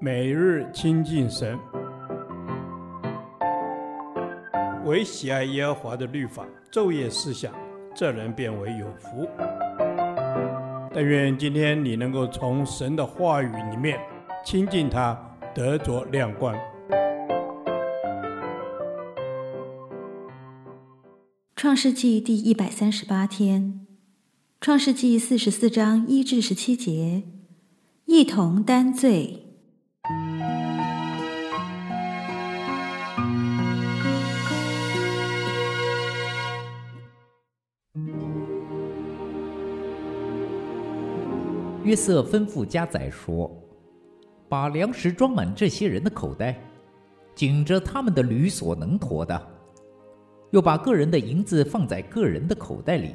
每日亲近神，唯喜爱耶和华的律法，昼夜思想，这人便为有福。但愿今天你能够从神的话语里面亲近他，得着亮光。创世纪第一百三十八天，创世纪四十四章一至十七节，一同担罪。约瑟吩咐家宰说：“把粮食装满这些人的口袋，紧着他们的驴所能驮的；又把个人的银子放在个人的口袋里，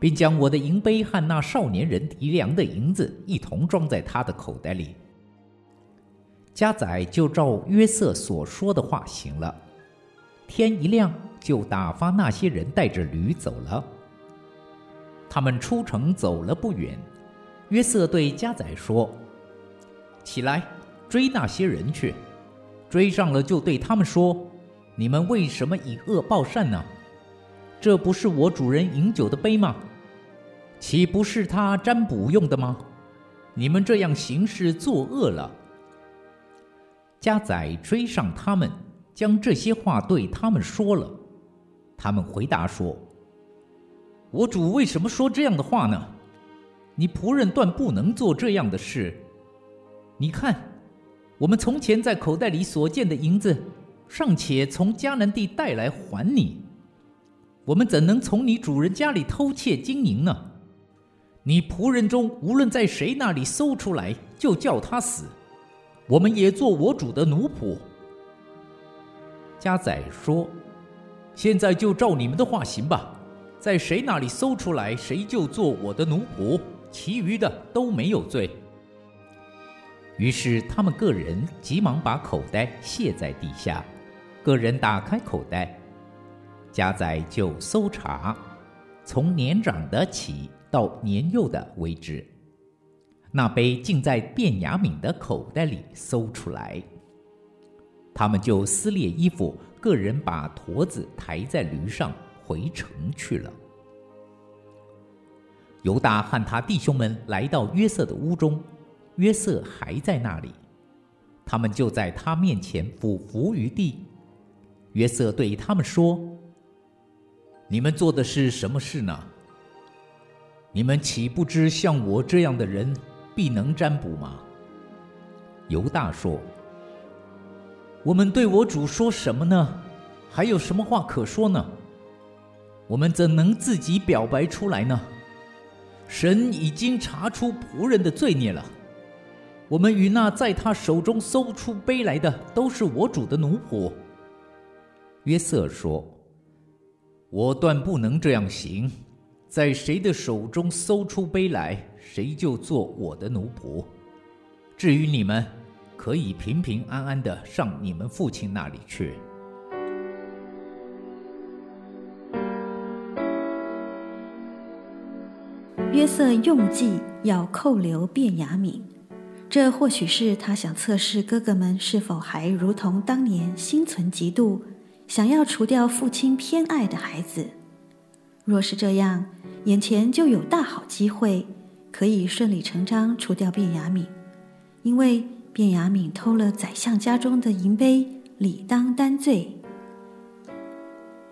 并将我的银杯和那少年人提粮的银子一同装在他的口袋里。”家宰就照约瑟所说的话行了。天一亮，就打发那些人带着驴走了。他们出城走了不远。约瑟对家宰说：“起来，追那些人去。追上了，就对他们说：‘你们为什么以恶报善呢？这不是我主人饮酒的杯吗？岂不是他占卜用的吗？你们这样行事作恶了。’家宰追上他们，将这些话对他们说了。他们回答说：‘我主为什么说这样的话呢？’你仆人断不能做这样的事。你看，我们从前在口袋里所见的银子，尚且从迦南地带来还你。我们怎能从你主人家里偷窃金银呢？你仆人中无论在谁那里搜出来，就叫他死。我们也做我主的奴仆。家仔说：“现在就照你们的话行吧，在谁那里搜出来，谁就做我的奴仆。”其余的都没有罪。于是他们个人急忙把口袋卸在地下，个人打开口袋，家宰就搜查，从年长的起到年幼的为止。那杯竟在卞雅敏的口袋里搜出来。他们就撕裂衣服，个人把驼子抬在驴上回城去了。犹大和他弟兄们来到约瑟的屋中，约瑟还在那里，他们就在他面前俯伏于地。约瑟对他们说：“你们做的是什么事呢？你们岂不知像我这样的人必能占卜吗？”犹大说：“我们对我主说什么呢？还有什么话可说呢？我们怎能自己表白出来呢？”神已经查出仆人的罪孽了。我们与那在他手中搜出杯来的，都是我主的奴仆。约瑟说：“我断不能这样行，在谁的手中搜出杯来，谁就做我的奴仆。至于你们，可以平平安安的上你们父亲那里去。”约瑟用计要扣留卞雅敏，这或许是他想测试哥哥们是否还如同当年心存嫉妒，想要除掉父亲偏爱的孩子。若是这样，眼前就有大好机会，可以顺理成章除掉卞雅敏，因为卞雅敏偷了宰相家中的银杯，理当担罪。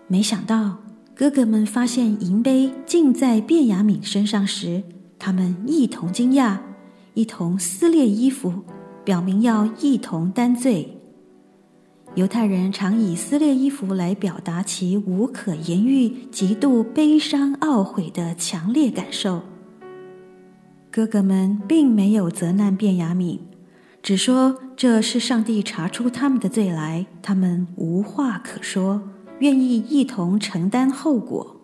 没想到。哥哥们发现银杯竟在便雅悯身上时，他们一同惊讶，一同撕裂衣服，表明要一同担罪。犹太人常以撕裂衣服来表达其无可言喻、极度悲伤懊悔的强烈感受。哥哥们并没有责难便雅悯，只说这是上帝查出他们的罪来，他们无话可说。愿意一同承担后果。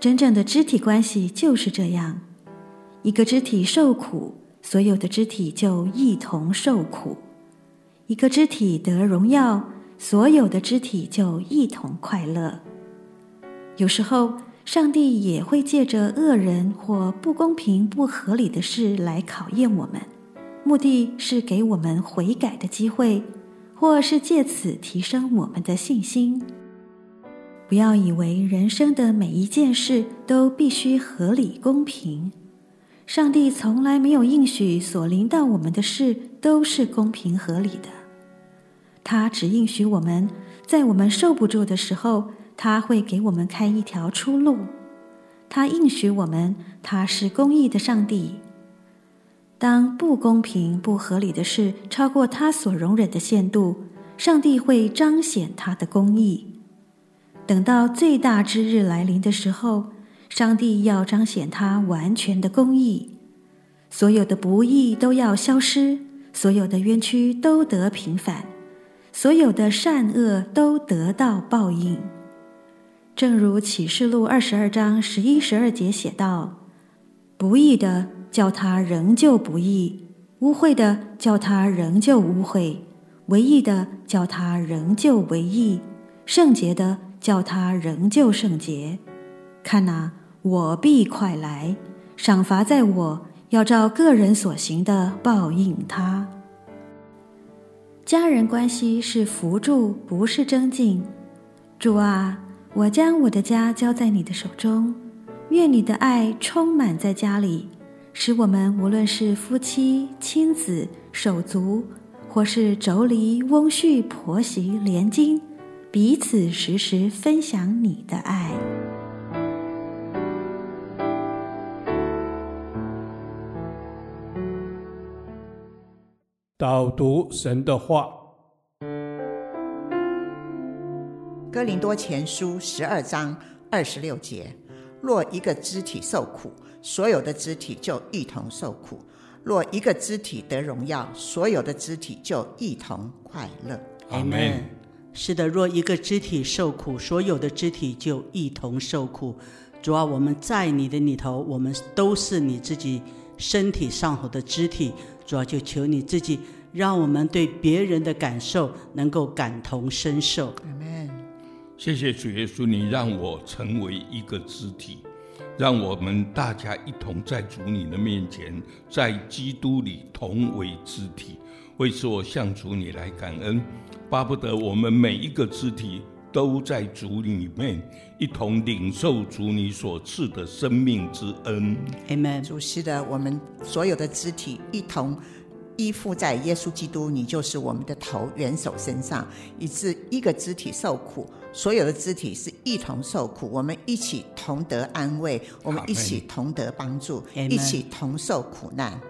真正的肢体关系就是这样：一个肢体受苦，所有的肢体就一同受苦；一个肢体得荣耀，所有的肢体就一同快乐。有时候，上帝也会借着恶人或不公平、不合理的事来考验我们，目的是给我们悔改的机会，或是借此提升我们的信心。不要以为人生的每一件事都必须合理公平。上帝从来没有应许所临到我们的事都是公平合理的。他只应许我们在我们受不住的时候，他会给我们开一条出路。他应许我们，他是公义的上帝。当不公平、不合理的事超过他所容忍的限度，上帝会彰显他的公义。等到最大之日来临的时候，上帝要彰显他完全的公义，所有的不义都要消失，所有的冤屈都得平反，所有的善恶都得到报应。正如启示录二十二章十一、十二节写道：“不义的叫他仍旧不义，污秽的叫他仍旧污秽，为义的叫他仍旧为义，圣洁的。”叫他仍旧圣洁，看哪、我必快来，赏罚在我，要照个人所行的报应他。家人关系是扶助，不是增进。主啊，我将我的家交在你的手中，愿你的爱充满在家里，使我们无论是夫妻、亲子、手足，或是妯娌、翁婿、婆媳、连襟。彼此时时分享你的爱。导读神的话，《哥林多前书》十二章二十六节：若一个肢体受苦，所有的肢体就一同受苦；若一个肢体得荣耀，所有的肢体就一同快乐。阿门。是的，若一个肢体受苦，所有的肢体就一同受苦。主啊，我们在你的里头，我们都是你自己身体上头的肢体。主啊，就求你自己，让我们对别人的感受能够感同身受。谢谢主耶稣，你让我成为一个肢体，让我们大家一同在主你的面前，在基督里同为肢体。为此，我向主你来感恩。巴不得我们每一个肢体都在主里面一同领受主你所赐的生命之恩。Amen。主是的，我们所有的肢体一同依附在耶稣基督，你就是我们的头元首身上，以致一个肢体受苦，所有的肢体是一同受苦，我们一起同得安慰，我们一起同得帮助。一起同受苦难。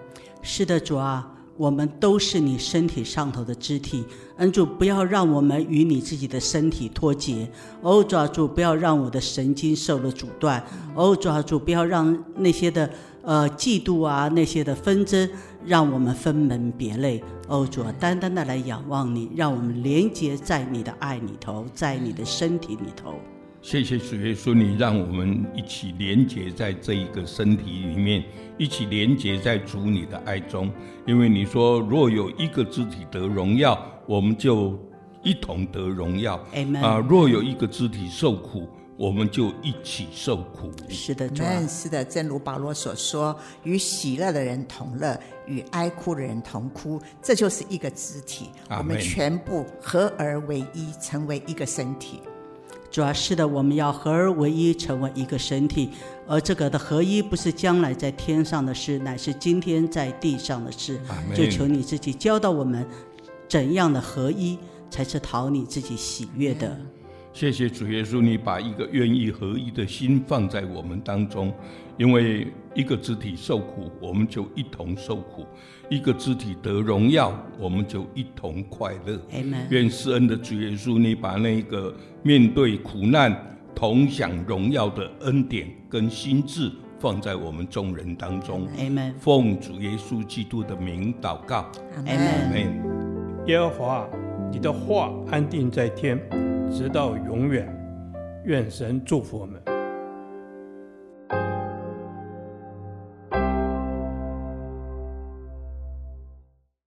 是的，主啊。我们都是你身体上头的肢体，恩主，不要让我们与你自己的身体脱节。哦，主啊，主，不要让我的神经受了阻断。哦，主啊，主，不要让那些的呃嫉妒啊，那些的纷争，让我们分门别类。哦，主啊，单单的来仰望你，让我们连接在你的爱里头，在你的身体里头。谢谢主耶稣，你让我们一起连接在这一个身体里面，一起连接在主你的爱中。因为你说，若有一个肢体得荣耀，我们就一同得荣耀。啊，若有一个肢体受苦，我们就一起受苦。是的，主。是的，正如保罗所说，与喜乐的人同乐，与哀哭的人同哭，这就是一个肢体。我们全部合而为一，成为一个身体。主要是的，我们要合而为一，成为一个身体。而这个的合一，不是将来在天上的事，乃是今天在地上的事。就求你自己教导我们，怎样的合一才是讨你自己喜悦的。谢谢主耶稣，你把一个愿意合一的心放在我们当中，因为一个肢体受苦，我们就一同受苦；一个肢体得荣耀，我们就一同快乐。Amen。愿施恩的主耶稣，你把那个面对苦难同享荣耀的恩典跟心智放在我们众人当中。Amen。奉主耶稣基督的名祷告。Amen。耶和华，你的话安定在天。直到永远，愿神祝福我们。